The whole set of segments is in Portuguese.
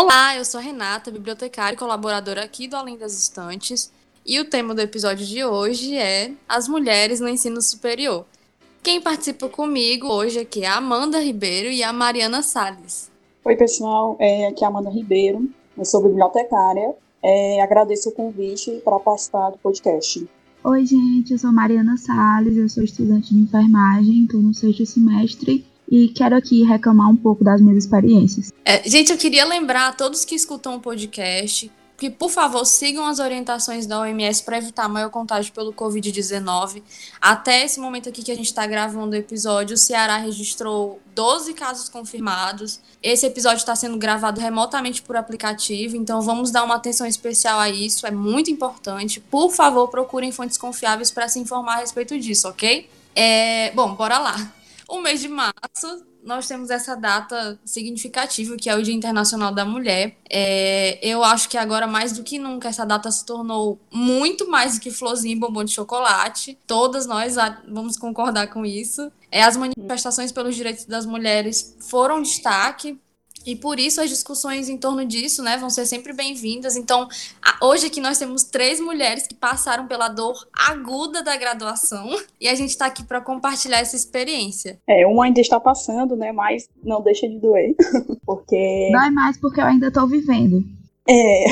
Olá, eu sou a Renata, bibliotecária e colaboradora aqui do Além das Estantes, e o tema do episódio de hoje é As Mulheres no Ensino Superior. Quem participa comigo hoje aqui é a Amanda Ribeiro e a Mariana Salles. Oi, pessoal, é, aqui é a Amanda Ribeiro, eu sou bibliotecária, é, agradeço o convite para participar do podcast. Oi, gente, eu sou Mariana Salles, eu sou estudante de enfermagem, estou no sexto semestre e quero aqui reclamar um pouco das minhas experiências. É, gente, eu queria lembrar a todos que escutam o podcast que, por favor, sigam as orientações da OMS para evitar maior contágio pelo Covid-19. Até esse momento aqui que a gente está gravando o episódio, o Ceará registrou 12 casos confirmados. Esse episódio está sendo gravado remotamente por aplicativo, então vamos dar uma atenção especial a isso, é muito importante. Por favor, procurem fontes confiáveis para se informar a respeito disso, ok? É, bom, bora lá. O mês de março, nós temos essa data significativa, que é o Dia Internacional da Mulher. É, eu acho que agora, mais do que nunca, essa data se tornou muito mais do que florzinha e bombom de chocolate. Todas nós vamos concordar com isso. É, as manifestações pelos direitos das mulheres foram destaque e por isso as discussões em torno disso, né, vão ser sempre bem-vindas. Então, a, hoje aqui nós temos três mulheres que passaram pela dor aguda da graduação e a gente está aqui para compartilhar essa experiência. É, uma ainda está passando, né, mas não deixa de doer, porque dói mais porque eu ainda estou vivendo. É.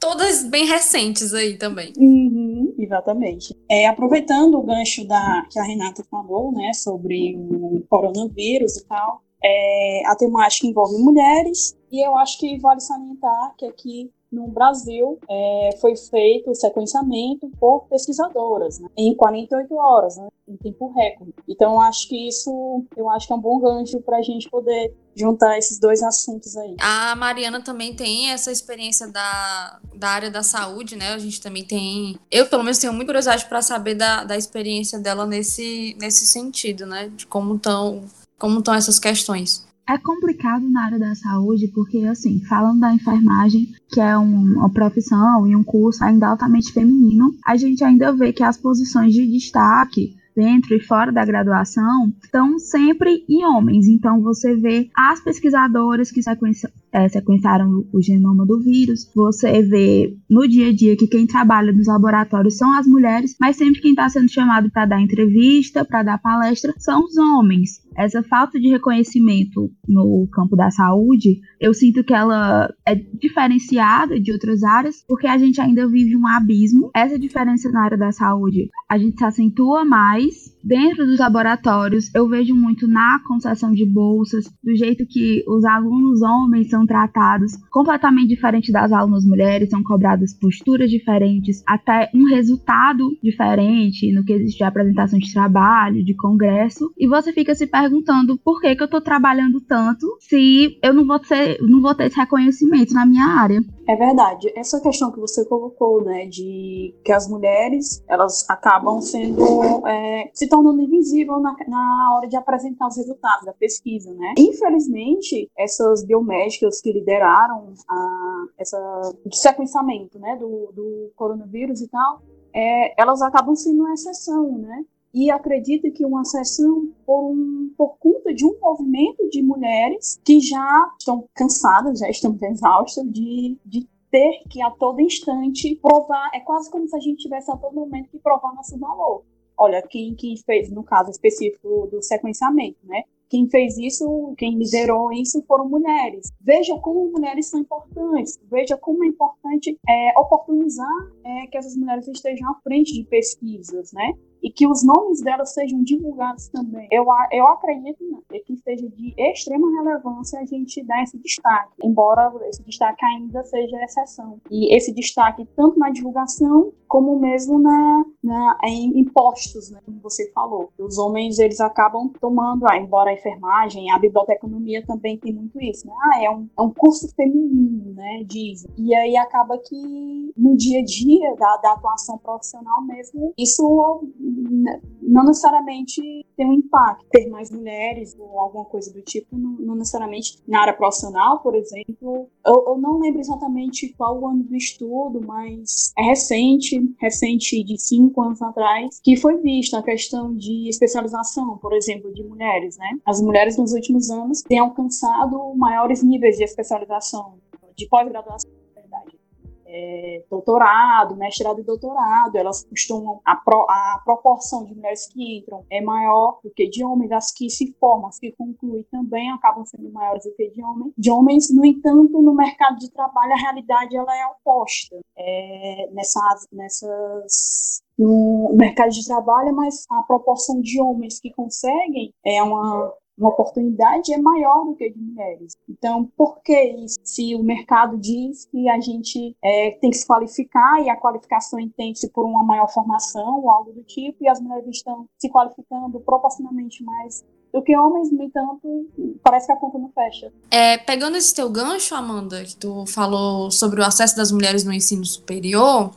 Todas bem recentes aí também. Uhum, exatamente. É, aproveitando o gancho da que a Renata falou, né, sobre o coronavírus e tal, é, a temática envolve mulheres, e eu acho que vale salientar que aqui no Brasil é, foi feito o sequenciamento por pesquisadoras né, em 48 horas, né, em tempo recorde. Então acho que isso eu acho que é um bom gancho para a gente poder juntar esses dois assuntos aí. A Mariana também tem essa experiência da, da área da saúde, né? A gente também tem. Eu, pelo menos, tenho muita curiosidade para saber da, da experiência dela nesse, nesse sentido, né? De como estão como estão essas questões? É complicado na área da saúde, porque, assim, falando da enfermagem, que é um, uma profissão e um curso ainda altamente feminino, a gente ainda vê que as posições de destaque dentro e fora da graduação estão sempre em homens. Então, você vê as pesquisadoras que é, sequenciaram o genoma do vírus, você vê no dia a dia que quem trabalha nos laboratórios são as mulheres, mas sempre quem está sendo chamado para dar entrevista, para dar palestra, são os homens. Essa falta de reconhecimento no campo da saúde, eu sinto que ela é diferenciada de outras áreas, porque a gente ainda vive um abismo. Essa diferença na área da saúde, a gente se acentua mais Dentro dos laboratórios, eu vejo muito na concessão de bolsas, do jeito que os alunos homens são tratados completamente diferente das alunas mulheres, são cobradas posturas diferentes, até um resultado diferente no que existe de apresentação de trabalho, de congresso, e você fica se perguntando por que, que eu estou trabalhando tanto se eu não vou, ter, não vou ter esse reconhecimento na minha área. É verdade. Essa questão que você colocou, né, de que as mulheres elas acabam sendo é, se tornando invisível na, na hora de apresentar os resultados da pesquisa, né? Infelizmente, essas biomédicas que lideraram a, essa sequenciamento, né, do, do coronavírus e tal, é, elas acabam sendo uma exceção, né? E acredito que uma sessão por, um, por conta de um movimento de mulheres que já estão cansadas, já estão exaustas de, de ter que a todo instante provar, é quase como se a gente tivesse a todo momento que provar nosso valor. Olha, quem, quem fez, no caso específico do sequenciamento, né? Quem fez isso, quem liderou isso foram mulheres. Veja como mulheres são importantes, veja como é importante é, oportunizar é, que essas mulheres estejam à frente de pesquisas, né? E que os nomes delas sejam divulgados também. Eu, eu acredito né, que seja de extrema relevância a gente dar esse destaque, embora esse destaque ainda seja exceção. E esse destaque tanto na divulgação como mesmo na, na em impostos, né, como você falou. Os homens eles acabam tomando, ah, embora a enfermagem, a biblioteconomia também tem muito isso, né? Ah, é um, é um curso feminino, né? Dizem. E aí acaba que no dia a dia da, da atuação profissional mesmo, isso não necessariamente tem um impacto. Ter mais mulheres ou alguma coisa do tipo, não, não necessariamente na área profissional, por exemplo. Eu, eu, não lembro exatamente qual o ano do estudo, mas é recente, recente de cinco anos atrás, que foi vista a questão de especialização, por exemplo, de mulheres, né? As mulheres nos últimos anos têm alcançado maiores níveis de especialização, de pós-graduação é, doutorado, mestrado e doutorado, elas costumam, a, pro, a proporção de mulheres que entram é maior do que de homens, as que se formam, as que concluem também acabam sendo maiores do que de homens. De homens, no entanto, no mercado de trabalho, a realidade ela é oposta. É, nessas, nessas no mercado de trabalho, mas a proporção de homens que conseguem é uma uma oportunidade é maior do que de mulheres. Então, por que isso? Se o mercado diz que a gente é, tem que se qualificar e a qualificação entende-se por uma maior formação ou algo do tipo, e as mulheres estão se qualificando proporcionalmente mais do que homens, no entanto, parece que a conta não fecha. É, pegando esse teu gancho, Amanda, que tu falou sobre o acesso das mulheres no ensino superior,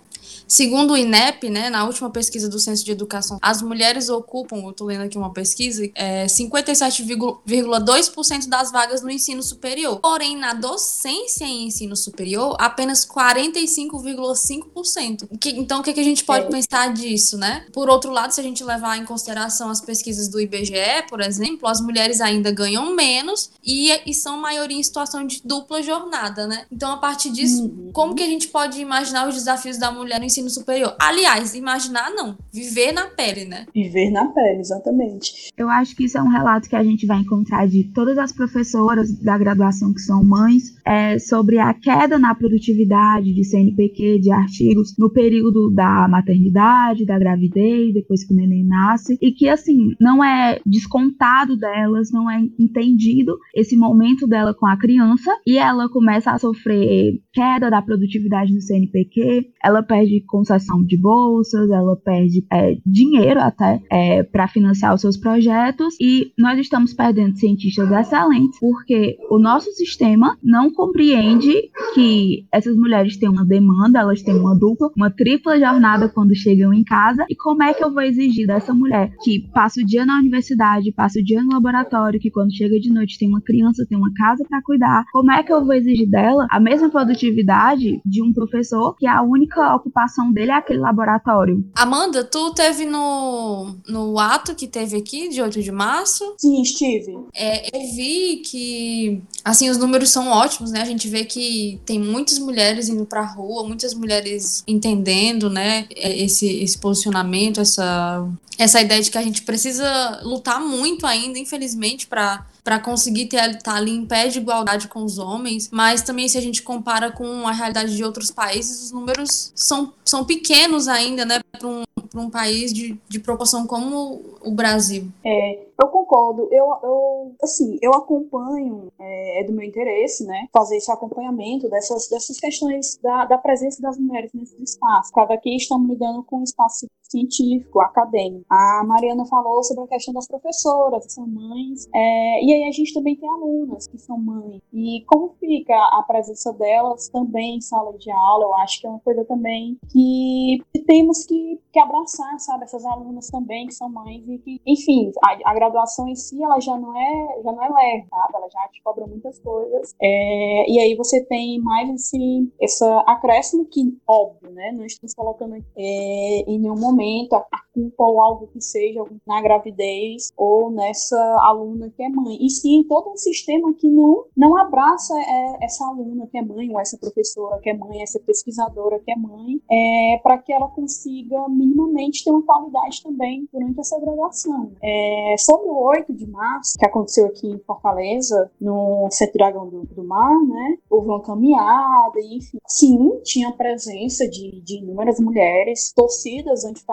Segundo o INEP, né, na última pesquisa do Censo de Educação, as mulheres ocupam, eu estou lendo aqui uma pesquisa, é, 57,2% das vagas no ensino superior. Porém, na docência em ensino superior, apenas 45,5%. Então, o que, que a gente pode é. pensar disso, né? Por outro lado, se a gente levar em consideração as pesquisas do IBGE, por exemplo, as mulheres ainda ganham menos e, e são maioria em situação de dupla jornada, né? Então, a partir disso, uhum. como que a gente pode imaginar os desafios da mulher no ensino superior. Aliás, imaginar não, viver na pele, né? Viver na pele, exatamente. Eu acho que isso é um relato que a gente vai encontrar de todas as professoras da graduação que são mães, é, sobre a queda na produtividade de CNPq, de artigos, no período da maternidade, da gravidez, depois que o neném nasce, e que, assim, não é descontado delas, não é entendido esse momento dela com a criança, e ela começa a sofrer queda da produtividade no CNPq, ela perde concessão de bolsas, ela perde é, dinheiro até é, para financiar os seus projetos e nós estamos perdendo cientistas excelentes porque o nosso sistema não compreende que essas mulheres têm uma demanda, elas têm uma dupla, uma tripla jornada quando chegam em casa e como é que eu vou exigir dessa mulher que passa o dia na universidade, passa o dia no laboratório, que quando chega de noite tem uma criança, tem uma casa para cuidar, como é que eu vou exigir dela a mesma produtividade de um professor que é a única ocupação dele é aquele laboratório. Amanda, tu teve no, no ato que teve aqui, de 8 de março? Sim, estive. É, eu vi que, assim, os números são ótimos, né? A gente vê que tem muitas mulheres indo pra rua, muitas mulheres entendendo, né, é, esse, esse posicionamento, essa, essa ideia de que a gente precisa lutar muito ainda, infelizmente, para para conseguir estar tá ali em pé de igualdade com os homens, mas também se a gente compara com a realidade de outros países, os números são, são pequenos ainda, né, para um, um país de, de proporção como o Brasil. É, eu concordo. Eu, eu assim, eu acompanho, é, é, do meu interesse, né, fazer esse acompanhamento dessas, dessas questões da, da presença das mulheres nesse espaço. Cada aqui estamos lidando com um espaço científico, acadêmico. A Mariana falou sobre a questão das professoras, que são mães, é, e aí a gente também tem alunas que são mães. E como fica a presença delas também em sala de aula, eu acho que é uma coisa também que temos que, que abraçar, sabe, essas alunas também que são mães e que, enfim, a, a graduação em si, ela já não é, já não é leve, sabe? Ela já te cobra muitas coisas. É, e aí você tem mais esse, essa acréscimo que, óbvio, né, não estamos colocando é, em nenhum momento momento a, culpa ou algo que seja na gravidez ou nessa aluna que é mãe. E sim, todo um sistema que não, não abraça é, essa aluna que é mãe, ou essa professora que é mãe, essa pesquisadora que é mãe, é, para que ela consiga minimamente ter uma qualidade também durante essa graduação. É, sobre o 8 de março, que aconteceu aqui em Fortaleza, no Centro Dragão do, do Mar, né, houve uma caminhada, enfim. Sim, tinha presença de, de inúmeras mulheres, torcidas antifascistas,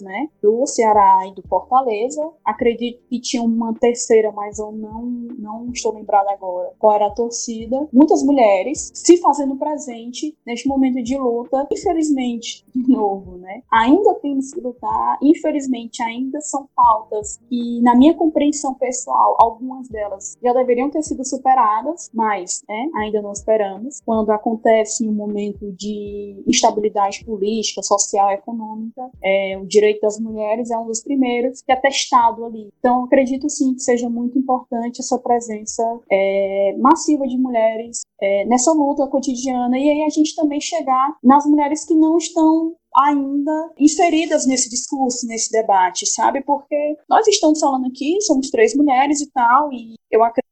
né, do Ceará e do Fortaleza. Acredito que tinha uma terceira, mas eu não, não estou lembrada agora qual era a torcida. Muitas mulheres se fazendo presente neste momento de luta. Infelizmente, de novo, né, ainda temos que lutar. Infelizmente, ainda são pautas que na minha compreensão pessoal, algumas delas já deveriam ter sido superadas, mas né, ainda não esperamos. Quando acontece um momento de instabilidade política, social, econômica, é, o direito das mulheres é um dos primeiros que é testado ali. Então, acredito sim que seja muito importante essa presença é, massiva de mulheres é, nessa luta cotidiana e aí a gente também chegar nas mulheres que não estão ainda inseridas nesse discurso, nesse debate, sabe? Porque nós estamos falando aqui, somos três mulheres e tal, e eu acredito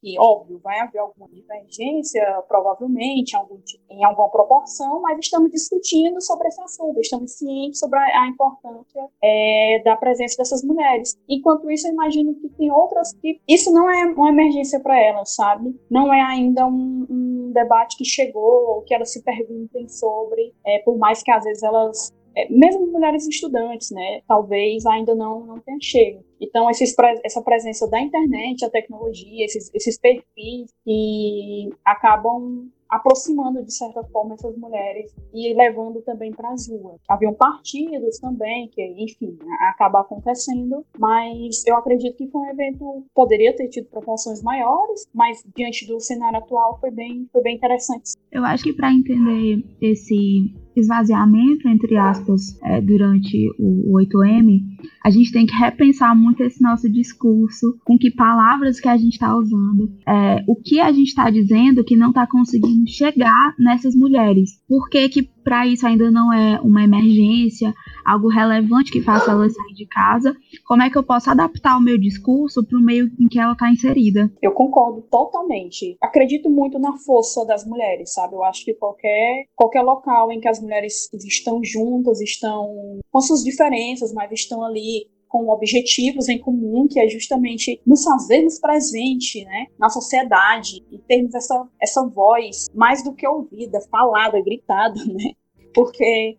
que, óbvio, vai haver alguma divergência, provavelmente, em, algum, em alguma proporção, mas estamos discutindo sobre esse assunto, estamos cientes sobre a, importância é, da presença dessas mulheres. Enquanto isso, eu imagino que tem outras que. Isso não é uma emergência para elas, sabe? Não é ainda um, um debate que chegou, que elas se perguntem sobre, é, por mais que às vezes elas é, mesmo mulheres estudantes, né, talvez ainda não, não tenha chego. Então, esses, essa presença da internet, a tecnologia, esses, esses perfis que acabam aproximando de certa forma essas mulheres e levando também para as ruas. Haviam partidos também que, enfim, acaba acontecendo, mas eu acredito que foi um evento poderia ter tido proporções maiores, mas diante do cenário atual foi bem, foi bem interessante. Eu acho que para entender esse esvaziamento, entre aspas, é, durante o, o 8M, a gente tem que repensar muito esse nosso discurso, com que palavras que a gente está usando, é, o que a gente está dizendo que não está conseguindo chegar nessas mulheres. Por que, que para isso ainda não é uma emergência, algo relevante que faça ela sair de casa? Como é que eu posso adaptar o meu discurso para o meio em que ela está inserida? Eu concordo totalmente. Acredito muito na força das mulheres, sabe? Eu acho que qualquer, qualquer local em que as mulheres estão juntas, estão com suas diferenças, mas estão ali com objetivos em comum, que é justamente nos fazermos presente né, na sociedade e termos essa, essa voz mais do que ouvida, falada, gritada, né? Porque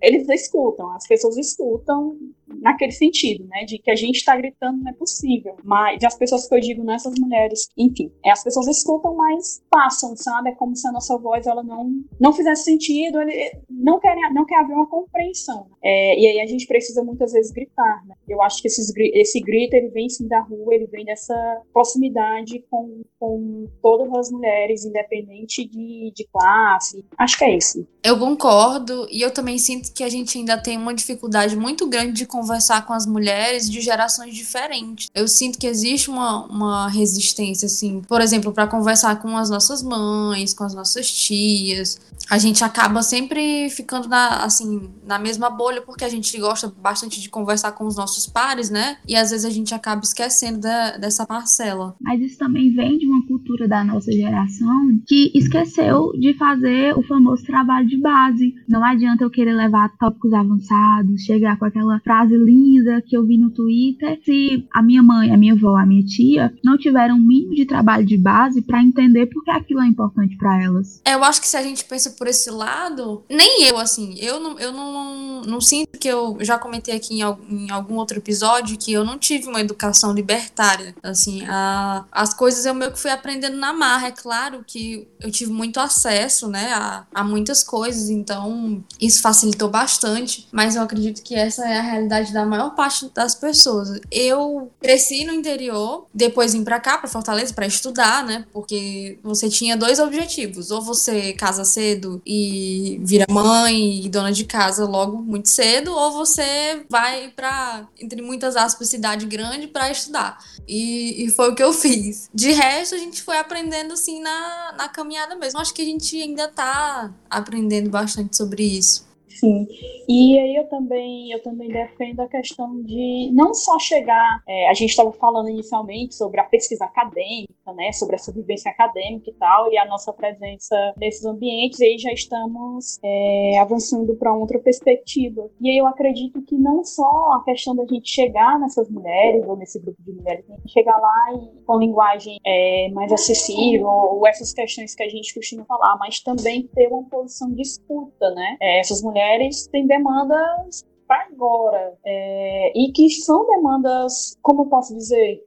eles escutam, as pessoas escutam naquele sentido, né, de que a gente está gritando não é possível, mas as pessoas que eu digo nessas mulheres, enfim, é, as pessoas escutam, mas passam, sabe, é como se a nossa voz ela não não fizesse sentido, ele não quer não quer haver uma compreensão, é, e aí a gente precisa muitas vezes gritar, né? Eu acho que esses, esse grito ele vem sim da rua, ele vem dessa proximidade com, com todas as mulheres, independente de, de classe, acho que é isso. Eu concordo e eu também sinto que a gente ainda tem uma dificuldade muito grande de conversar com as mulheres de gerações diferentes. Eu sinto que existe uma, uma resistência, assim, por exemplo, para conversar com as nossas mães, com as nossas tias. A gente acaba sempre ficando na, assim, na mesma bolha, porque a gente gosta bastante de conversar com os nossos pares, né? E às vezes a gente acaba esquecendo da, dessa parcela. Mas isso também vem de uma cultura da nossa geração que esqueceu de fazer o famoso trabalho de base. Não adianta eu querer levar tópicos avançados, chegar com aquela frase frase linda que eu vi no Twitter. Se a minha mãe, a minha avó, a minha tia não tiveram um mínimo de trabalho de base para entender por que aquilo é importante para elas. É, eu acho que se a gente pensa por esse lado, nem eu, assim, eu não, eu não, não sinto que eu já comentei aqui em, em algum outro episódio que eu não tive uma educação libertária. Assim, a, as coisas eu meio que fui aprendendo na marra. É claro que eu tive muito acesso, né, a, a muitas coisas, então isso facilitou bastante, mas eu acredito que essa é a realidade realidade da maior parte das pessoas. Eu cresci no interior, depois vim para cá, para Fortaleza, para estudar, né? Porque você tinha dois objetivos: ou você casa cedo e vira mãe e dona de casa logo muito cedo, ou você vai para, entre muitas aspas, cidade grande para estudar. E, e, foi o que eu fiz. De resto, a gente foi aprendendo assim na, na caminhada mesmo. Acho que a gente ainda tá aprendendo bastante sobre isso. Sim. E aí eu também, eu também defendo a questão de não só chegar. É, a gente estava falando inicialmente sobre a pesquisa acadêmica, né? Sobre essa vivência acadêmica e tal, e a nossa presença nesses ambientes, e aí já estamos é, avançando para outra perspectiva. E aí eu acredito que não só a questão da gente chegar nessas mulheres, ou nesse grupo de mulheres, a gente chegar lá e com linguagem é, mais acessível, ou essas questões que a gente costuma falar, mas também ter uma posição de escuta, né? É, essas mulheres mulheres têm demandas para agora é, e que são demandas, como eu posso dizer,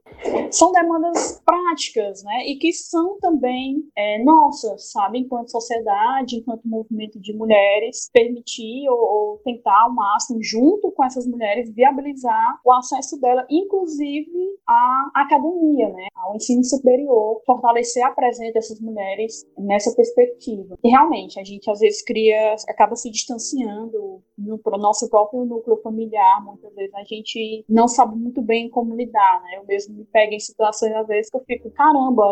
são demandas práticas, né? E que são também é, nossas, sabe? Enquanto sociedade, enquanto movimento de mulheres, permitir ou, ou, tentar ao máximo, junto com essas mulheres, viabilizar o acesso dela, inclusive à academia, né? Ao ensino superior, fortalecer a presença dessas mulheres nessa perspectiva. E realmente, a gente às vezes cria, acaba se distanciando no nosso próprio núcleo familiar, muitas vezes a gente não sabe muito bem como lidar, né? Eu mesmo me pego em situações às vezes que eu fico, caramba,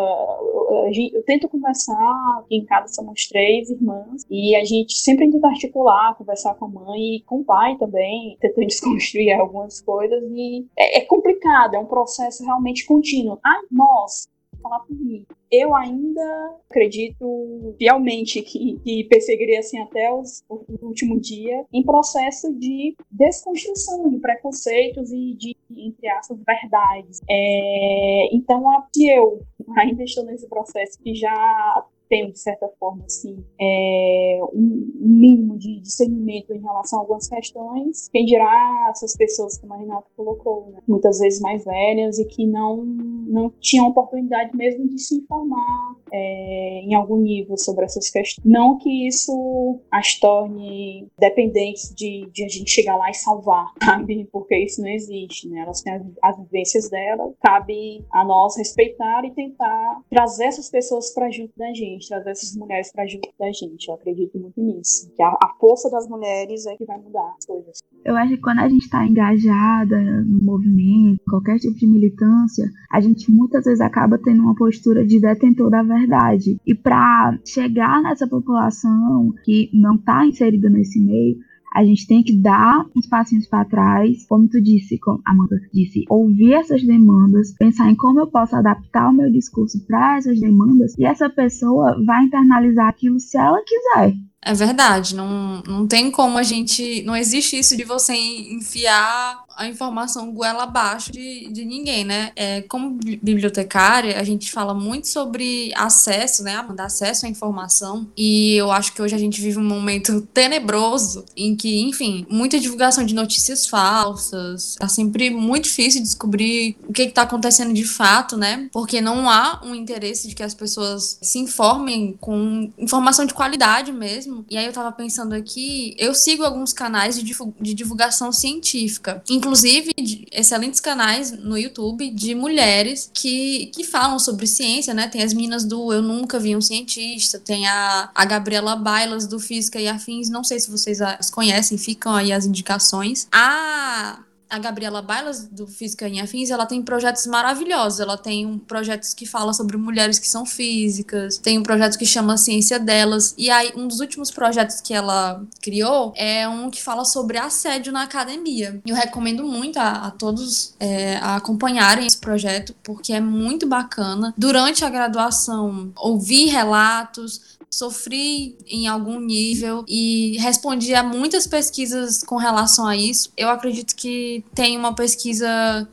eu, eu, eu tento conversar, aqui em casa somos três irmãs, e a gente sempre tenta articular, conversar com a mãe e com o pai também, tentando desconstruir algumas coisas, e é, é complicado, é um processo realmente contínuo. Ah, nós, falar por mim. Eu ainda acredito fielmente que, que perseguirei assim até os, o, último dia em processo de desconstrução de preconceitos e de, entre aspas, verdades. É, então, se eu ainda estou nesse processo que já tenho, de certa forma, assim, é, um mínimo de discernimento em relação a algumas questões. Quem dirá essas pessoas, como a Renata colocou, né? muitas vezes mais velhas e que não, não tinham oportunidade mesmo de se informar é, em algum nível sobre essas questões. Não que isso as torne dependentes de, de a gente chegar lá e salvar, sabe? Porque isso não existe, né? Elas têm as, as vivências delas, cabe a nós respeitar e tentar trazer essas pessoas para junto da gente gente, trazer essas mulheres para junto da gente. Eu acredito muito nisso. Que a, a, força das mulheres é que vai mudar as coisas. Eu acho que quando a gente está engajada no movimento, qualquer tipo de militância, a gente muitas vezes acaba tendo uma postura de detentor da verdade. E para chegar nessa população que não está inserida nesse meio, a gente tem que dar uns passinhos para trás, como tu disse, como a Amanda disse, ouvir essas demandas, pensar em como eu posso adaptar o meu discurso para essas demandas e essa pessoa vai internalizar aquilo se ela quiser. É verdade, não, não tem como a gente. Não existe isso de você enfiar a informação goela abaixo de, de ninguém, né? É, como bibliotecária, a gente fala muito sobre acesso, né? Dar acesso à informação. E eu acho que hoje a gente vive um momento tenebroso em que, enfim, muita divulgação de notícias falsas. Tá sempre muito difícil descobrir o que, está acontecendo de fato, né? Porque não há um interesse de que as pessoas se informem com informação de qualidade mesmo. E aí eu tava pensando aqui, eu sigo alguns canais de divulgação científica, inclusive inclusive excelentes canais no YouTube de mulheres que, que falam sobre ciência, né? Tem as meninas do Eu Nunca Vi um Cientista, tem a, a Gabriela Bailas do Física e Afins, não sei se vocês as conhecem, ficam aí as indicações. A a Gabriela Bailas, do Física em Afins, ela tem projetos maravilhosos. Ela tem um, projetos que fala sobre mulheres que são físicas, tem um projeto que chama Ciência Delas. E aí, um dos últimos projetos que ela criou é um que fala sobre assédio na academia. Eu recomendo muito a, a todos é, a acompanharem esse projeto, porque é muito bacana. Durante a graduação, ouvir relatos, sofri em algum nível e respondi a muitas pesquisas com relação a isso. Eu acredito que tem uma pesquisa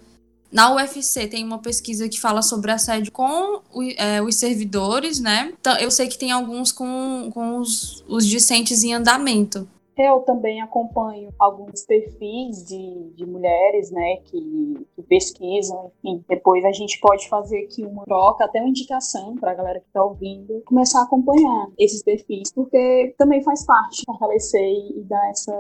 na UFC tem uma pesquisa que fala sobre assédio com é, os servidores, né? Então, eu sei que tem alguns com, com os, os discentes em andamento. Eu também acompanho alguns perfis de, de mulheres, né, que, que, pesquisam, enfim. Depois a gente pode fazer aqui uma troca, até uma indicação para a galera que está ouvindo, começar a acompanhar esses perfis, porque também faz parte fortalecer e dar essa.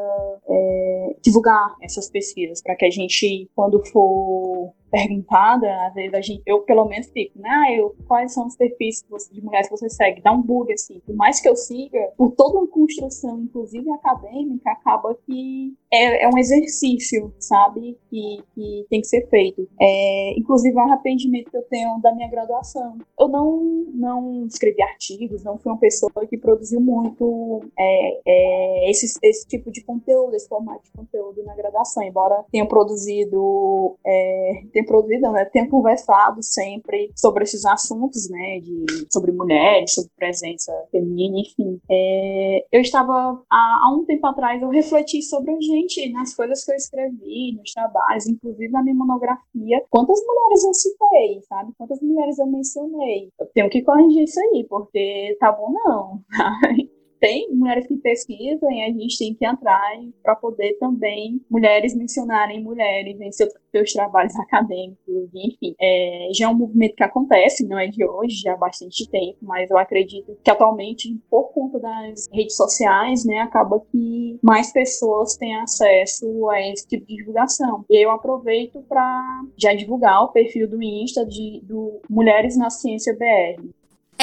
É, divulgar essas pesquisas, para que a gente, quando for perguntada, às vezes a gente, eu pelo menos fico, né? Ah, eu, quais são os perfis de mulheres que você segue? Dá um bug assim. Por mais que eu siga, por toda uma construção, inclusive acadêmica, acaba que é, é um exercício, sabe? Que, que tem que ser feito. É, inclusive, um arrependimento que eu tenho da minha graduação. Eu não, não escrevi artigos, não fui uma pessoa que produziu muito é, é, esse, esse tipo de conteúdo, esse formato de conteúdo na graduação, embora tenha produzido, é, produzido, né, tenha conversado sempre sobre esses assuntos, né, de, sobre mulheres, sobre presença feminina, enfim. É, eu estava, há, há um tempo atrás, eu refleti sobre a gente nas coisas que eu escrevi, nos trabalhos, inclusive na minha monografia, quantas mulheres eu citei, sabe? Quantas mulheres eu mencionei. Eu tenho que corrigir isso aí, porque tá bom não. tem mulheres que pesquisam e a gente tem que entrar para poder também mulheres mencionarem mulheres em seus, seus trabalhos acadêmicos, enfim. É, já é um movimento que acontece, não é de hoje, já há bastante tempo, mas eu acredito que atualmente, por conta das redes sociais, né, acaba que mais pessoas têm acesso a esse tipo de divulgação. E eu aproveito para já divulgar o perfil do Insta de do Mulheres na Ciência BR.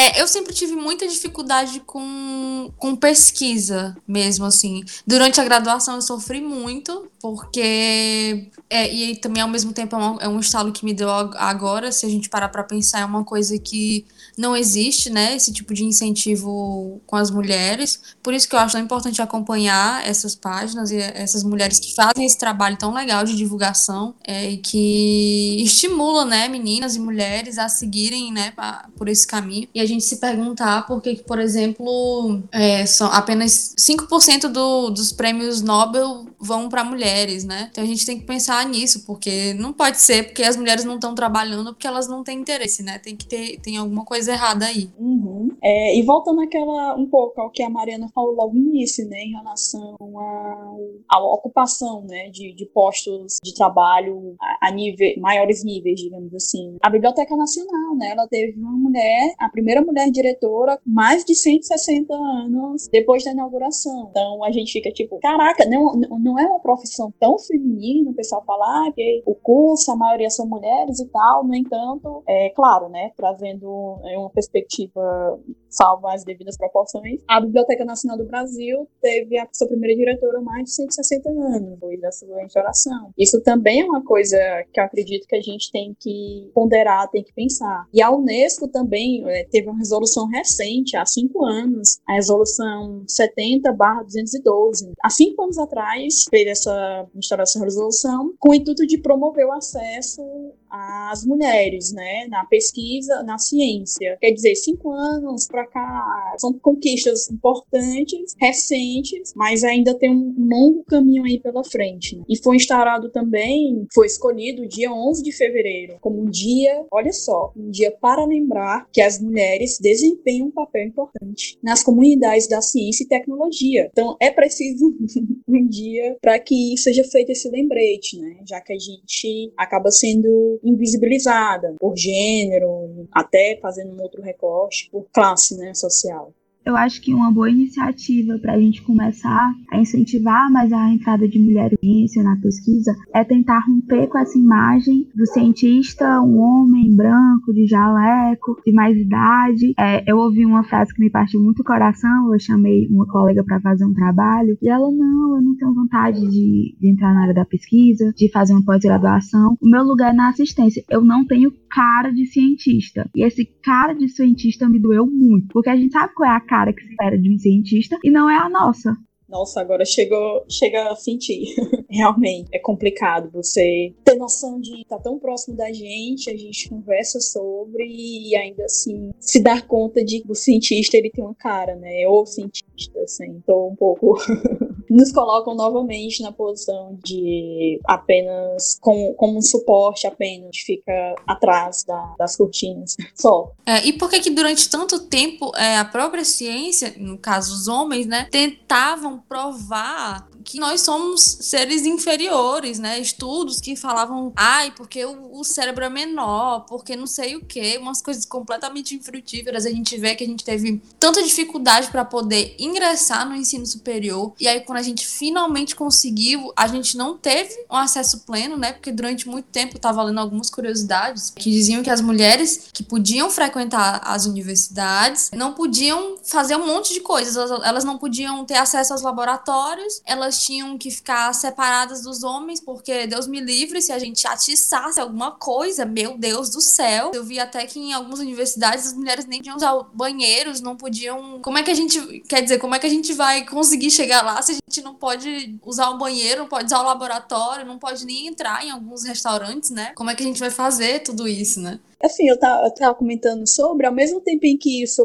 É, eu sempre tive muita dificuldade com, com pesquisa mesmo, assim. Durante a graduação eu sofri muito, porque. É, e também ao mesmo tempo é um, é um estalo que me deu agora, se a gente parar para pensar, é uma coisa que não existe, né? Esse tipo de incentivo com as mulheres. Por isso que eu acho tão importante acompanhar essas páginas e essas mulheres que fazem esse trabalho tão legal de divulgação é, e que estimulam, né, meninas e mulheres a seguirem, né, pra, por esse caminho. E a gente se perguntar por que, por exemplo, é, são apenas 5% do, dos prêmios Nobel vão para mulheres, né? Então a gente tem que pensar nisso, porque não pode ser porque as mulheres não estão trabalhando porque elas não têm interesse, né? Tem que ter tem alguma coisa errada aí. Uhum. É, e voltando àquela um pouco ao que a Mariana falou logo no início, né, em relação à ocupação, né, de, de postos de trabalho a, a nível, maiores níveis, digamos assim. A Biblioteca Nacional, né, ela teve uma mulher, a primeira mulher diretora mais de 160 anos depois da inauguração. Então a gente fica tipo, caraca, não, não é uma profissão tão feminina, o pessoal fala ah, que o curso, a maioria são mulheres e tal, no entanto, é claro, né, trazendo é, uma perspectiva salvo as devidas proporções, a Biblioteca Nacional do Brasil teve a sua primeira diretora mais de 160 anos depois da sua instauração. Isso também é uma coisa que eu acredito que a gente tem que ponderar, tem que pensar. E a Unesco também é, teve uma resolução recente, há cinco anos, a resolução 70/212. Há cinco anos atrás, fez essa instauração resolução com o intuito de promover o acesso às mulheres, né, na pesquisa, na ciência. Quer dizer, cinco anos para cá são conquistas importantes, recentes, mas ainda tem um longo caminho aí pela frente. Né? E foi instaurado também, foi escolhido o dia 11 de fevereiro como um dia, olha só, um dia para lembrar que as mulheres desempenham um papel importante nas comunidades da ciência e tecnologia. Então é preciso um dia para que seja feito esse lembrete, né? Já que a gente acaba sendo invisibilizada por gênero, até fazendo um outro recorte por classe né, social eu acho que uma boa iniciativa para a gente começar a incentivar mais a entrada de mulheres na pesquisa é tentar romper com essa imagem do cientista, um homem branco, de jaleco, de mais idade. É, eu ouvi uma frase que me partiu muito o coração, eu chamei uma colega para fazer um trabalho, e ela, não, eu não tenho vontade de, de entrar na área da pesquisa, de fazer uma pós-graduação. O meu lugar é na assistência. Eu não tenho cara de cientista. E esse cara de cientista me doeu muito, porque a gente sabe qual é a cara que espera de um cientista e não é a nossa. Nossa, agora chegou, chega a sentir. Realmente, é complicado você ter noção de estar tá tão próximo da gente, a gente conversa sobre e ainda assim se dar conta de que o cientista ele tem uma cara, né? Ou cientista, assim. Tô um pouco nos colocam novamente na posição de apenas como, como um suporte apenas, fica atrás da, das cortinas só. É, e por que que durante tanto tempo é, a própria ciência, no caso os homens, né, tentavam provar que nós somos seres inferiores, né? Estudos que falavam, ai, porque o, o cérebro é menor, porque não sei o quê, umas coisas completamente infrutíferas. A gente vê que a gente teve tanta dificuldade para poder ingressar no ensino superior. E aí, quando a gente finalmente conseguiu, a gente não teve um acesso pleno, né? Porque durante muito tempo eu tava lendo algumas curiosidades que diziam que as mulheres que podiam frequentar as universidades não podiam fazer um monte de coisas. Elas não podiam ter acesso aos laboratórios, elas elas tinham que ficar separadas dos homens, porque Deus me livre se a gente atiçasse alguma coisa, meu Deus do céu. Eu vi até que em algumas universidades as mulheres nem podiam usar banheiros, não podiam. Como é que a gente. Quer dizer, como é que a gente vai conseguir chegar lá se a gente não pode usar o banheiro, não pode usar o laboratório, não pode nem entrar em alguns restaurantes, né? Como é que a gente vai fazer tudo isso, né? Assim, eu tava, eu tava comentando sobre, ao mesmo tempo em que isso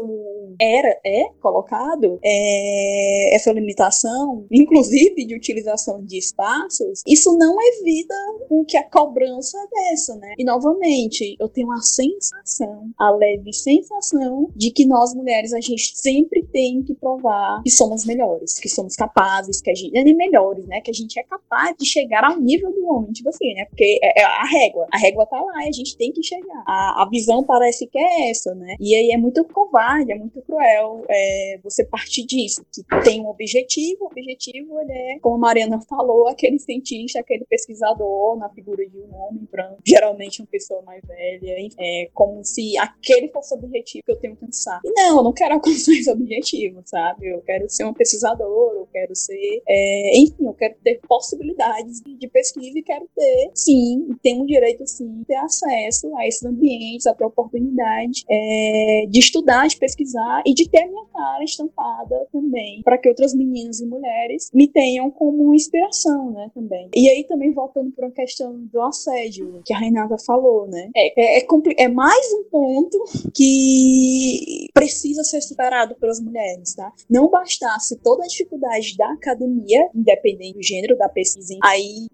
era, é colocado, é, essa limitação, inclusive de utilização de espaços, isso não evita com que a cobrança dessa, né? E novamente, eu tenho a sensação, a leve sensação de que nós mulheres, a gente sempre tem que provar que somos melhores, que somos capazes, que a gente, nem melhores, né? Que a gente é capaz de chegar ao nível do homem, tipo assim, né? Porque é, é a régua, a régua tá lá e a gente tem que chegar. A, a visão parece que é essa, né? E aí é muito covarde, é muito cruel é, você partir disso, que tem um objetivo, o objetivo ele é, como a Mariana falou, aquele cientista, aquele pesquisador na figura de um homem branco, geralmente uma pessoa mais velha, é como se aquele fosse o objetivo que eu tenho que alcançar. E não, eu não quero alcançar esse objetivo, sabe? Eu quero ser um pesquisador, eu quero ser, é, enfim, eu quero ter possibilidades de, de pesquisa e quero ter, sim, tenho o direito, sim, ter acesso a esses ambientes, a ter oportunidade é, de estudar, de pesquisar e de ter a minha cara estampada também, para que outras meninas e mulheres me tenham como inspiração, né, também. E aí também voltando para uma questão do assédio, que a Renata falou, né, é, é, é, é mais um ponto que precisa ser superado pelas mulheres, tá? Não bastasse toda a dificuldade da academia, independente do gênero da pesquisa, aí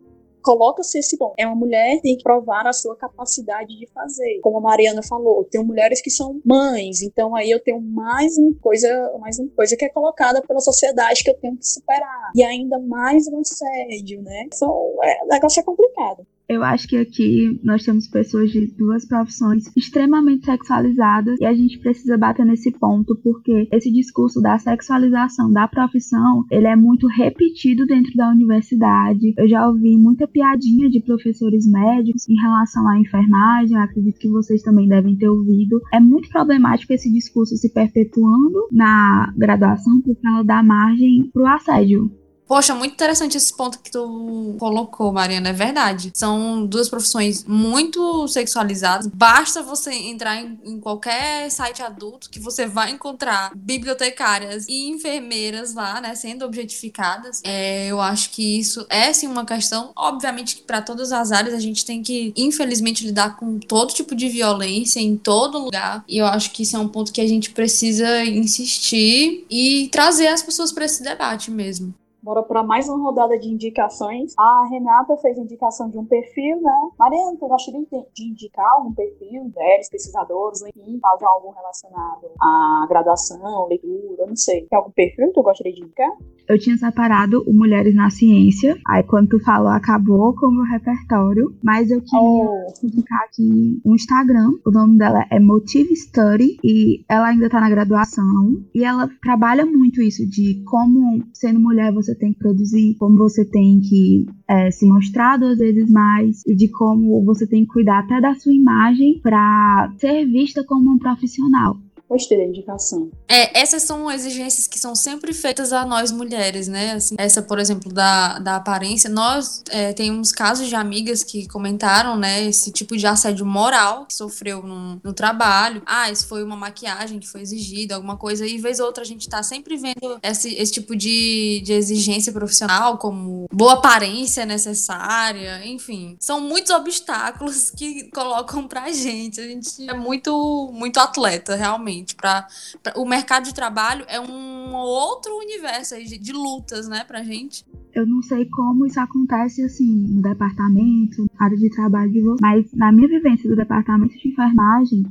coloca-se esse ponto. É uma mulher que tem que provar a sua capacidade de fazer. Como a Mariana falou, tem mulheres que são mães, então aí eu tenho mais uma coisa, mais uma coisa que é colocada pela sociedade que eu tenho que superar. E ainda mais um assédio, né? Então, é, o negócio é complicado. Eu acho que aqui nós temos pessoas de duas profissões extremamente sexualizadas e a gente precisa bater nesse ponto porque esse discurso da sexualização da profissão, ele é muito repetido dentro da universidade. Eu já ouvi muita piadinha de professores médicos em relação à enfermagem, acredito que vocês também devem ter ouvido. É muito problemático esse discurso se perpetuando na graduação porque ela dá margem para o assédio. Poxa, muito interessante esse ponto que tu colocou, Mariana, é verdade. São duas profissões muito sexualizadas. Basta você entrar em, em, qualquer site adulto que você vai encontrar bibliotecárias e enfermeiras lá, né, sendo objetificadas. É, eu acho que isso é sim uma questão. Obviamente que para todas as áreas a gente tem que, infelizmente, lidar com todo tipo de violência em todo lugar. E eu acho que isso é um ponto que a gente precisa insistir e trazer as pessoas para esse debate mesmo. Bora para mais uma rodada de indicações. A Renata fez indicação de um perfil, né? Mariana, tu gostaria de indicar algum perfil, mulheres, pesquisadores, enfim, fazer algo relacionado à graduação, leitura, não sei. Tem algum perfil que tu gostaria de indicar? Eu tinha separado o Mulheres na Ciência. Aí quando tu falou, acabou com o meu repertório. Mas eu queria oh. indicar aqui um Instagram. O nome dela é Motive Study. E ela ainda tá na graduação. E ela trabalha muito isso de como, sendo mulher, você você tem que produzir, como você tem que é, se mostrar duas vezes mais e de como você tem que cuidar até da sua imagem para ser vista como um profissional. Gostei da indicação. É, essas são exigências que são sempre feitas a nós mulheres, né? Assim, essa, por exemplo, da, da aparência. Nós é, temos casos de amigas que comentaram, né? Esse tipo de assédio moral que sofreu no, no trabalho. Ah, isso foi uma maquiagem que foi exigida, alguma coisa. E vez ou outra a gente tá sempre vendo esse, esse tipo de, de exigência profissional, como boa aparência necessária, enfim. São muitos obstáculos que colocam pra gente. A gente é muito, muito atleta, realmente realmente. Pra, pra, o mercado de trabalho é um outro universo de, de lutas, né, pra gente. Eu não sei como isso acontece assim no departamento, área de trabalho de vocês, mas na minha vivência do departamento de enfermagem,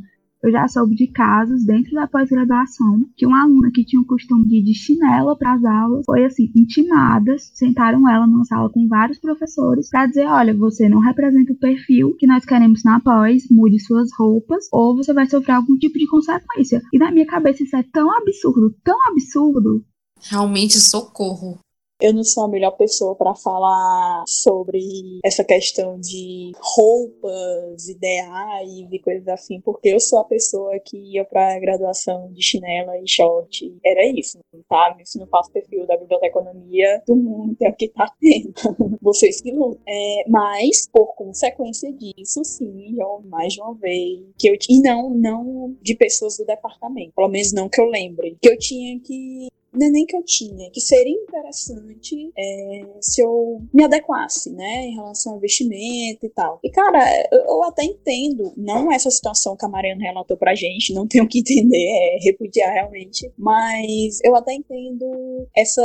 eu já soube de casos dentro da pós-graduação que uma aluna que tinha o costume de ir de chinela para as aulas foi assim intimada, sentaram ela numa sala com vários professores para dizer, olha, você não representa o perfil que nós queremos na pós, mude suas roupas ou você vai sofrer algum tipo de consequência. E na minha cabeça isso é tão absurdo, tão absurdo. Realmente socorro eu não sou a melhor pessoa para falar sobre essa questão de roupas ideais e coisas assim, porque eu sou a pessoa que ia para graduação de chinela e short. Era isso, sabe? Se não faço perfil da biblioteconomia do mundo, é o que tá tendo. Vocês que lutam. É, mas, por consequência disso, sim, já mais de uma vez. Que eu, e não, não de pessoas do departamento, pelo menos não que eu lembre. Que eu tinha que não é nem que eu tinha, que seria interessante é, se eu me adequasse, né, em relação ao investimento e tal. E, cara, eu, eu até entendo, não essa situação que a Mariana relatou pra gente, não tenho que entender, é repudiar realmente, mas eu até entendo essa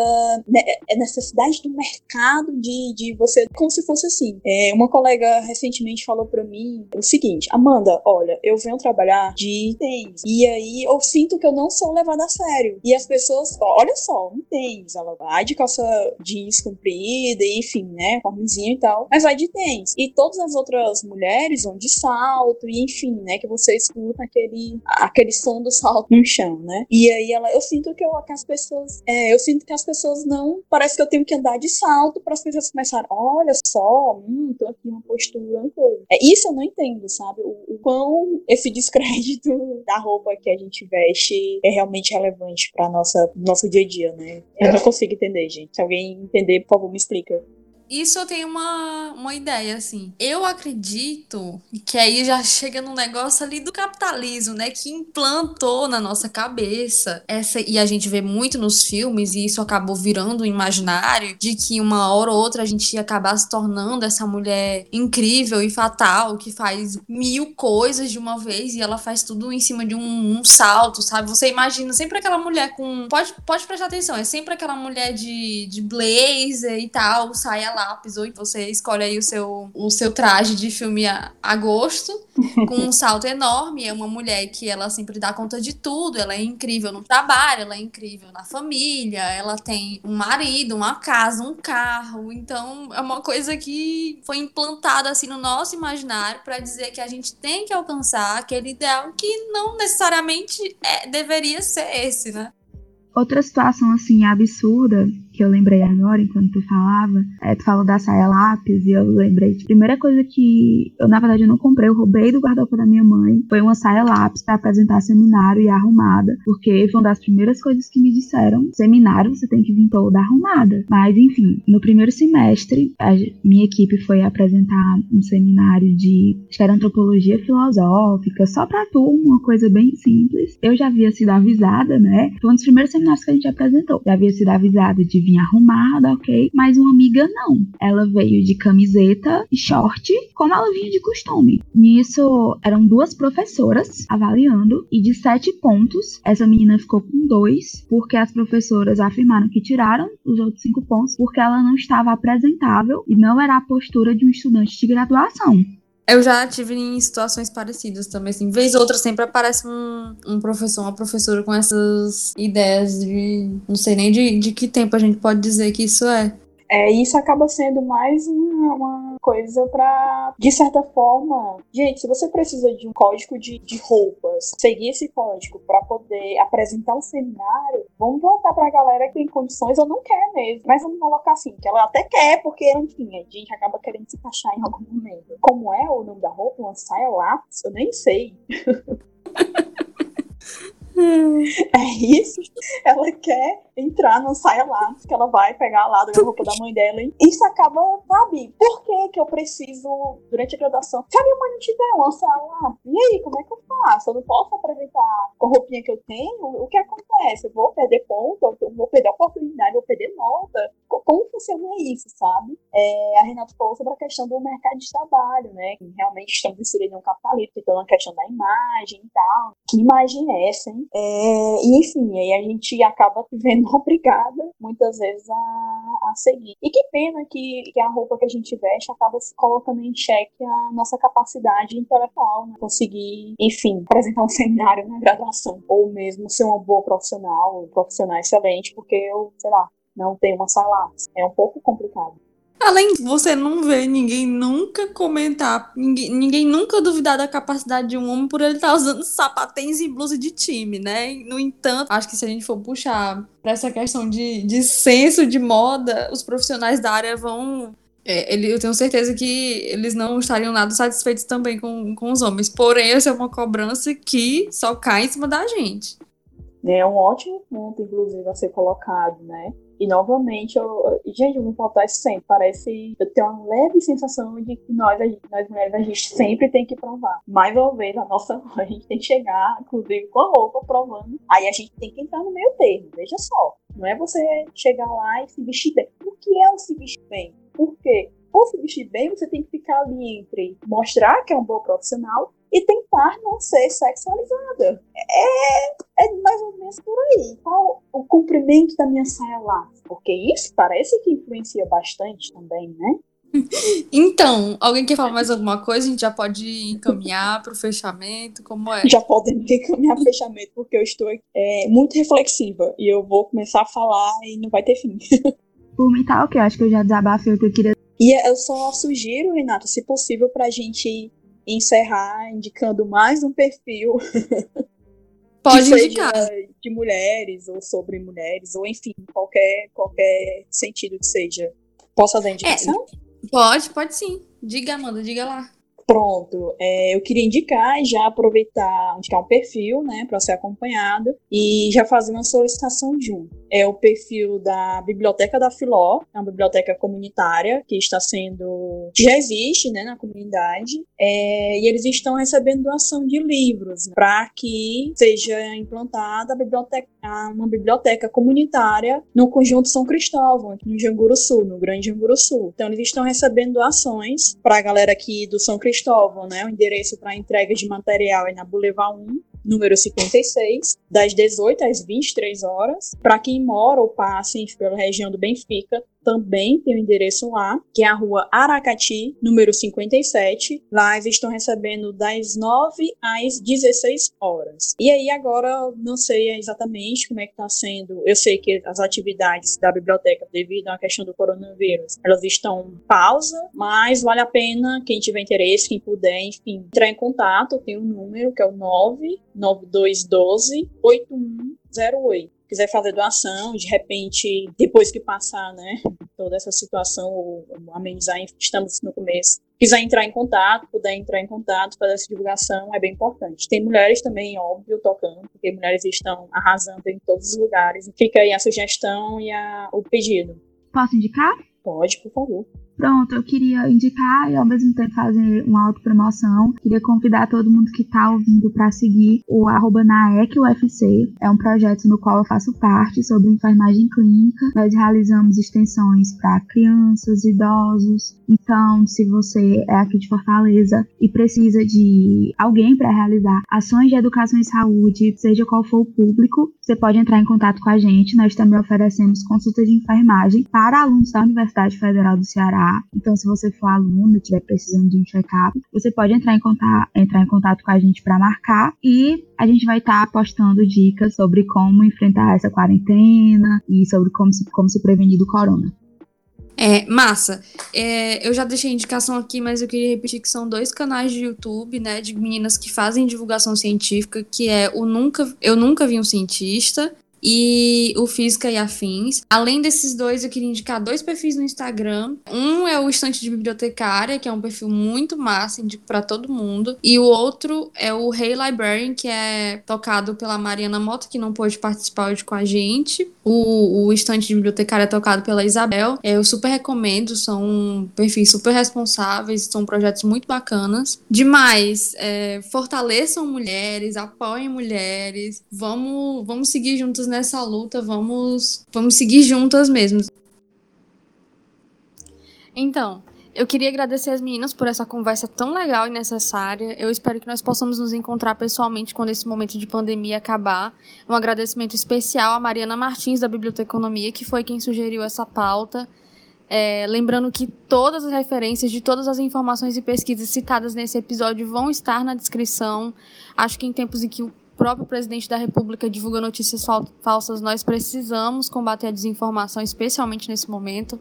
né, é necessidade do mercado de, de você, como se fosse assim. É, uma colega recentemente falou para mim o seguinte: Amanda, olha, eu venho trabalhar de tênis, e aí eu sinto que eu não sou levada a sério. E as pessoas, olha só, um tênis, ela vai de calça jeans comprida, enfim, né, formezinho e tal, mas vai de tênis. E todas as outras mulheres vão de salto, e enfim, né, que você escuta aquele, aquele som do salto no chão, né? E aí ela, eu sinto que, eu, que as pessoas, é, eu sinto que as pessoas não, parece que eu tenho que andar de salto para as pessoas começarem, olha só, hum, tô aqui uma postura, uma coisa. É, isso eu não entendo, sabe? O, o quão esse descrédito da roupa que a gente veste é realmente relevante para nossa nosso dia a dia, né? Eu não consigo entender, gente. Se alguém entender, por favor, me explica. Isso eu tenho uma, uma ideia, assim. Eu acredito que aí já chega num negócio ali do capitalismo, né? Que implantou na nossa cabeça essa. E a gente vê muito nos filmes, e isso acabou virando um imaginário de que uma hora ou outra a gente ia acabar se tornando essa mulher incrível e fatal que faz mil coisas de uma vez e ela faz tudo em cima de um, um salto, sabe? Você imagina sempre aquela mulher com. Pode, pode prestar atenção, é sempre aquela mulher de, de blazer e tal, saia lápis, ou você escolhe aí o seu, o seu traje de filme a, a gosto, com um salto enorme. É uma mulher que ela sempre dá conta de tudo, ela é incrível no trabalho, ela é incrível na família, ela tem um marido, uma casa, um carro. Então, é uma coisa que foi implantada assim no nosso imaginário para dizer que a gente tem que alcançar aquele ideal que não necessariamente é, deveria ser esse, né? Outra situação assim absurda que eu lembrei agora enquanto tu falava, é, tu falou da saia lápis e eu lembrei de primeira coisa que eu na verdade eu não comprei, eu roubei do guarda-roupa da minha mãe, foi uma saia lápis para apresentar seminário e arrumada, porque foi uma das primeiras coisas que me disseram, seminário você tem que vir toda arrumada. Mas enfim, no primeiro semestre a minha equipe foi apresentar um seminário de acho que era antropologia filosófica, só para turma, uma coisa bem simples. Eu já havia sido avisada, né? Foi um dos primeiros seminários que a gente apresentou. Já havia sido avisada de vinha arrumada, ok? Mas uma amiga não. Ela veio de camiseta e short, como ela vinha de costume. Nisso, eram duas professoras avaliando, e de sete pontos, essa menina ficou com dois, porque as professoras afirmaram que tiraram os outros cinco pontos porque ela não estava apresentável e não era a postura de um estudante de graduação. Eu já tive em situações parecidas também, assim. Vez ou outra sempre aparece um, um professor, uma professora com essas ideias de. Não sei nem de, de que tempo a gente pode dizer que isso é. É, isso acaba sendo mais uma, uma coisa para, de certa forma, gente, se você precisa de um código de, de roupas, seguir esse código para poder apresentar um seminário, vamos voltar para a galera que tem condições ou não quer mesmo. Mas vamos colocar assim, que ela até quer, porque enfim, a gente acaba querendo se encaixar em algum momento. Como é o nome da roupa? Uma saia lápis? Eu nem sei. é isso. Ela quer entrar no saia lá, que ela vai pegar lá da roupa da mãe dela. E isso acaba, sabe? Por que que eu preciso, durante a graduação, se a minha mãe não tiver uma saia lá, e aí, como é que eu faço? Eu não posso apresentar com a roupinha que eu tenho? O que acontece? Eu vou perder ponto? Eu vou perder oportunidade? Eu vou perder nota? Funciona isso, sabe? É, a Renata falou sobre a questão do mercado de trabalho, né? Que realmente estamos inseridos no capitalismo, então a questão da imagem e tal. Que imagem é essa, hein? É, e enfim, aí a gente acaba vendo obrigada, muitas vezes, a, a seguir. E que pena que, que a roupa que a gente veste acaba se colocando em xeque a nossa capacidade intelectual, né? Conseguir, enfim, apresentar um seminário na graduação, ou mesmo ser uma boa profissional, um profissional excelente, porque eu, sei lá, não tenho uma sala. É um pouco complicado. Além de você não ver ninguém nunca comentar, ninguém, ninguém nunca duvidar da capacidade de um homem por ele estar tá usando sapatênis e blusa de time, né? No entanto, acho que se a gente for puxar para essa questão de, de senso de moda, os profissionais da área vão. É, ele, eu tenho certeza que eles não estariam nada satisfeitos também com, com os homens. Porém, essa é uma cobrança que só cai em cima da gente. É um ótimo ponto, inclusive, a ser colocado, né? E novamente, eu, gente, eu vou faltar isso sempre. Parece. Eu tenho uma leve sensação de que nós, nós mulheres, a gente sempre tem que provar. Mais uma vez, a nossa a gente tem que chegar, inclusive com a roupa, provando. Aí a gente tem que entrar no meio termo, veja só. Não é você chegar lá e se vestir bem. O que é o se vestir bem? Por quê? Ou se vestir bem, você tem que ficar ali entre mostrar que é um bom profissional e tentar não ser sexualizada. É, é mais ou menos por aí. Qual o comprimento da minha saia lá? Porque isso parece que influencia bastante também, né? Então, alguém quer falar mais alguma coisa? A gente já pode encaminhar para o fechamento? Como é? Já podemos encaminhar para o fechamento, porque eu estou é, muito reflexiva e eu vou começar a falar e não vai ter fim. Por mim tá ok, acho que eu já desabafei o que eu queria. E eu só sugiro, Renato, se possível, para a gente encerrar indicando mais um perfil. Pode indicar. De mulheres, ou sobre mulheres, ou enfim, qualquer, qualquer sentido que seja. Posso fazer a indicação? É, pode, pode sim. Diga, Amanda, diga lá. Pronto, é, eu queria indicar e já aproveitar, indicar um perfil, né, para ser acompanhado e já fazer uma solicitação de um. É o perfil da Biblioteca da Filó, é uma biblioteca comunitária que está sendo, que já existe, né, na comunidade, é, e eles estão recebendo doação de livros para que seja implantada biblioteca, uma biblioteca comunitária no conjunto São Cristóvão, aqui no Janguru Sul, no Grande Janguru Sul. Então eles estão recebendo doações para a galera aqui do São Cristóvão Cristóvão, né? O endereço para entrega de material é na Boulevard 1, número 56, das 18 às 23 horas. Para quem mora ou passa pela região do Benfica, também tem o endereço lá, que é a rua Aracati, número 57. Lá eles estão recebendo das 9 às 16 horas. E aí agora não sei exatamente como é que está sendo. Eu sei que as atividades da biblioteca, devido à questão do coronavírus, elas estão em pausa, mas vale a pena quem tiver interesse, quem puder, enfim, entrar em contato. Tem um número que é o 99212 8108 quiser fazer doação, de repente, depois que passar, né, toda essa situação, ou, amenizar, estamos no começo, quiser entrar em contato, puder entrar em contato, fazer essa divulgação, é bem importante. Tem mulheres também, óbvio, tocando, porque mulheres estão arrasando em todos os lugares. Fica aí a sugestão e a, o pedido. Posso indicar? Pode, por favor. Pronto, eu queria indicar e ao mesmo tempo fazer uma autopromoção. Queria convidar todo mundo que está ouvindo para seguir o arroba NAECUFC. É um projeto no qual eu faço parte sobre enfermagem clínica. Nós realizamos extensões para crianças, idosos. Então, se você é aqui de Fortaleza e precisa de alguém para realizar ações de educação e saúde, seja qual for o público, você pode entrar em contato com a gente. Nós também oferecemos consultas de enfermagem para alunos da Universidade Federal do Ceará então, se você for aluno e estiver precisando de um check-up, você pode entrar em contato, entrar em contato com a gente para marcar e a gente vai estar tá postando dicas sobre como enfrentar essa quarentena e sobre como se, como se prevenir do corona. É, massa. É, eu já deixei a indicação aqui, mas eu queria repetir que são dois canais de YouTube, né, de meninas que fazem divulgação científica, que é o Nunca, Eu Nunca Vi um Cientista e o Física e Afins. Além desses dois, eu queria indicar dois perfis no Instagram. Um é o Estante de Bibliotecária, que é um perfil muito massa, indico para todo mundo. E o outro é o Hey Librarian, que é tocado pela Mariana Mota, que não pôde participar hoje com a gente. O, o Estante de Bibliotecária é tocado pela Isabel. É, eu super recomendo, são perfis super responsáveis, são projetos muito bacanas. Demais, é, fortaleçam mulheres, apoiem mulheres, vamos, vamos seguir juntos nessa luta, vamos, vamos seguir juntas mesmo. Então, eu queria agradecer as meninas por essa conversa tão legal e necessária. Eu espero que nós possamos nos encontrar pessoalmente quando esse momento de pandemia acabar. Um agradecimento especial a Mariana Martins, da Biblioteconomia, que foi quem sugeriu essa pauta. É, lembrando que todas as referências de todas as informações e pesquisas citadas nesse episódio vão estar na descrição. Acho que em tempos em que o próprio presidente da República divulga notícias falsas, nós precisamos combater a desinformação, especialmente nesse momento.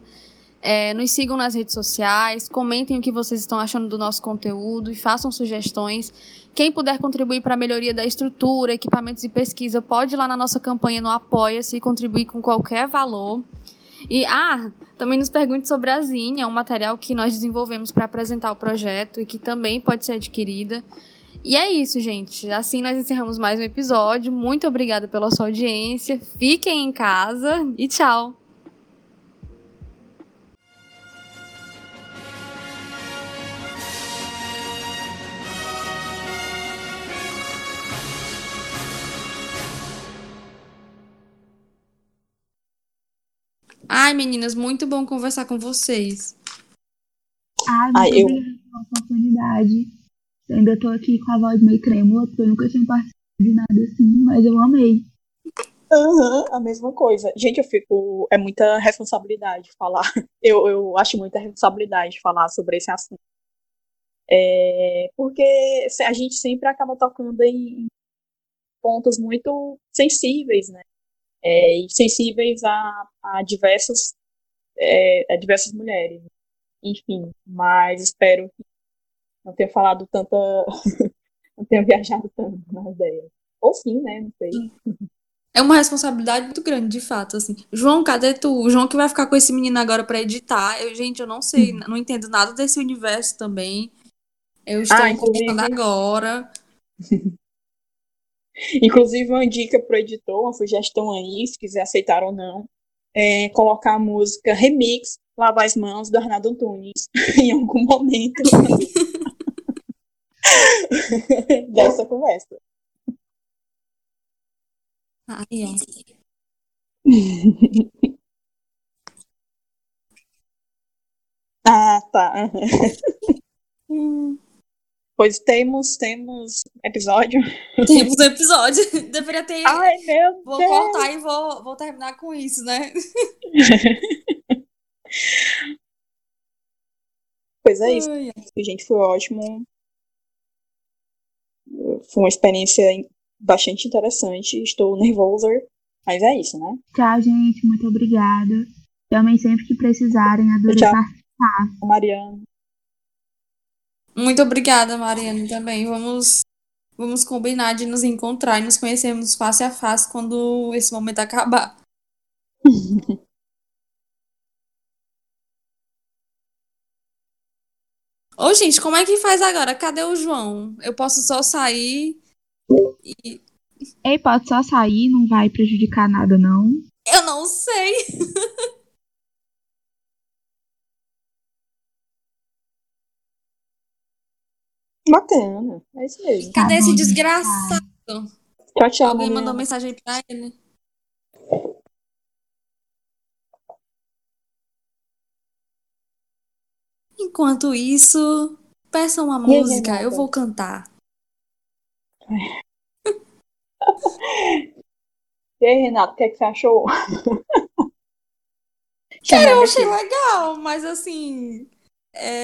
É, nos sigam nas redes sociais, comentem o que vocês estão achando do nosso conteúdo e façam sugestões. Quem puder contribuir para a melhoria da estrutura, equipamentos e pesquisa, pode ir lá na nossa campanha no Apoia-se e contribuir com qualquer valor. E, ah, também nos pergunte sobre a Zine, é um material que nós desenvolvemos para apresentar o projeto e que também pode ser adquirida. E é isso, gente. Assim nós encerramos mais um episódio. Muito obrigada pela sua audiência. Fiquem em casa e tchau. Ai, meninas, muito bom conversar com vocês. Ai, muito Ah, eu- obrigada pela oportunidade. Ainda tô aqui com a voz meio trêmula, porque eu nunca tinha participado de nada assim, mas eu amei. Aham, a mesma coisa. Gente, eu fico. É muita responsabilidade falar. Eu, eu acho muita responsabilidade falar sobre esse assunto. É, porque a gente sempre acaba tocando em pontos muito sensíveis, né? É, e sensíveis a, a diversos, é, a diversas mulheres. Enfim, mas espero que não tenha falado tanta. não tenha viajado tanto na ideia. Ou sim, né? Não sei. É uma responsabilidade muito grande, de fato, assim. João, cadê tu? O João que vai ficar com esse menino agora pra editar. Eu, gente, eu não sei, não entendo nada desse universo também. Eu estou Ah, inclusive- agora. Inclusive, uma dica pro editor, uma sugestão aí, se quiser aceitar ou não, é colocar a música remix Lavar as Mãos do Arnaldo Antunes em algum momento dessa conversa. Ai, ai. Ah, tá. Pois temos, temos episódio. temos episódio. Deveria ter. Ai, meu Vou Deus! cortar e vou, vou terminar com isso, né? Pois é isso, ai. gente, foi ótimo. Foi uma experiência bastante interessante. Estou nervosa, mas é isso, né? Tchau, gente. Muito obrigada. Também sempre que precisarem, adorei Tchau. participar. Mariana. Muito obrigada, Mariana, também. Vamos, vamos combinar de nos encontrar e nos conhecermos face a face quando esse momento acabar. Ô, gente, como é que faz agora? Cadê o João? Eu posso só sair e. Ei, pode só sair, não vai prejudicar nada, não. Eu não sei. Bacana, é isso mesmo. Tá Cadê bom, esse gente. desgraçado? Tchau, tchau, Alguém mandou mensagem pra ele. Enquanto isso, peça uma E música, eu vou cantar. E aí, Renato, o que, é que você achou? Cara, eu achei legal, mas assim. é,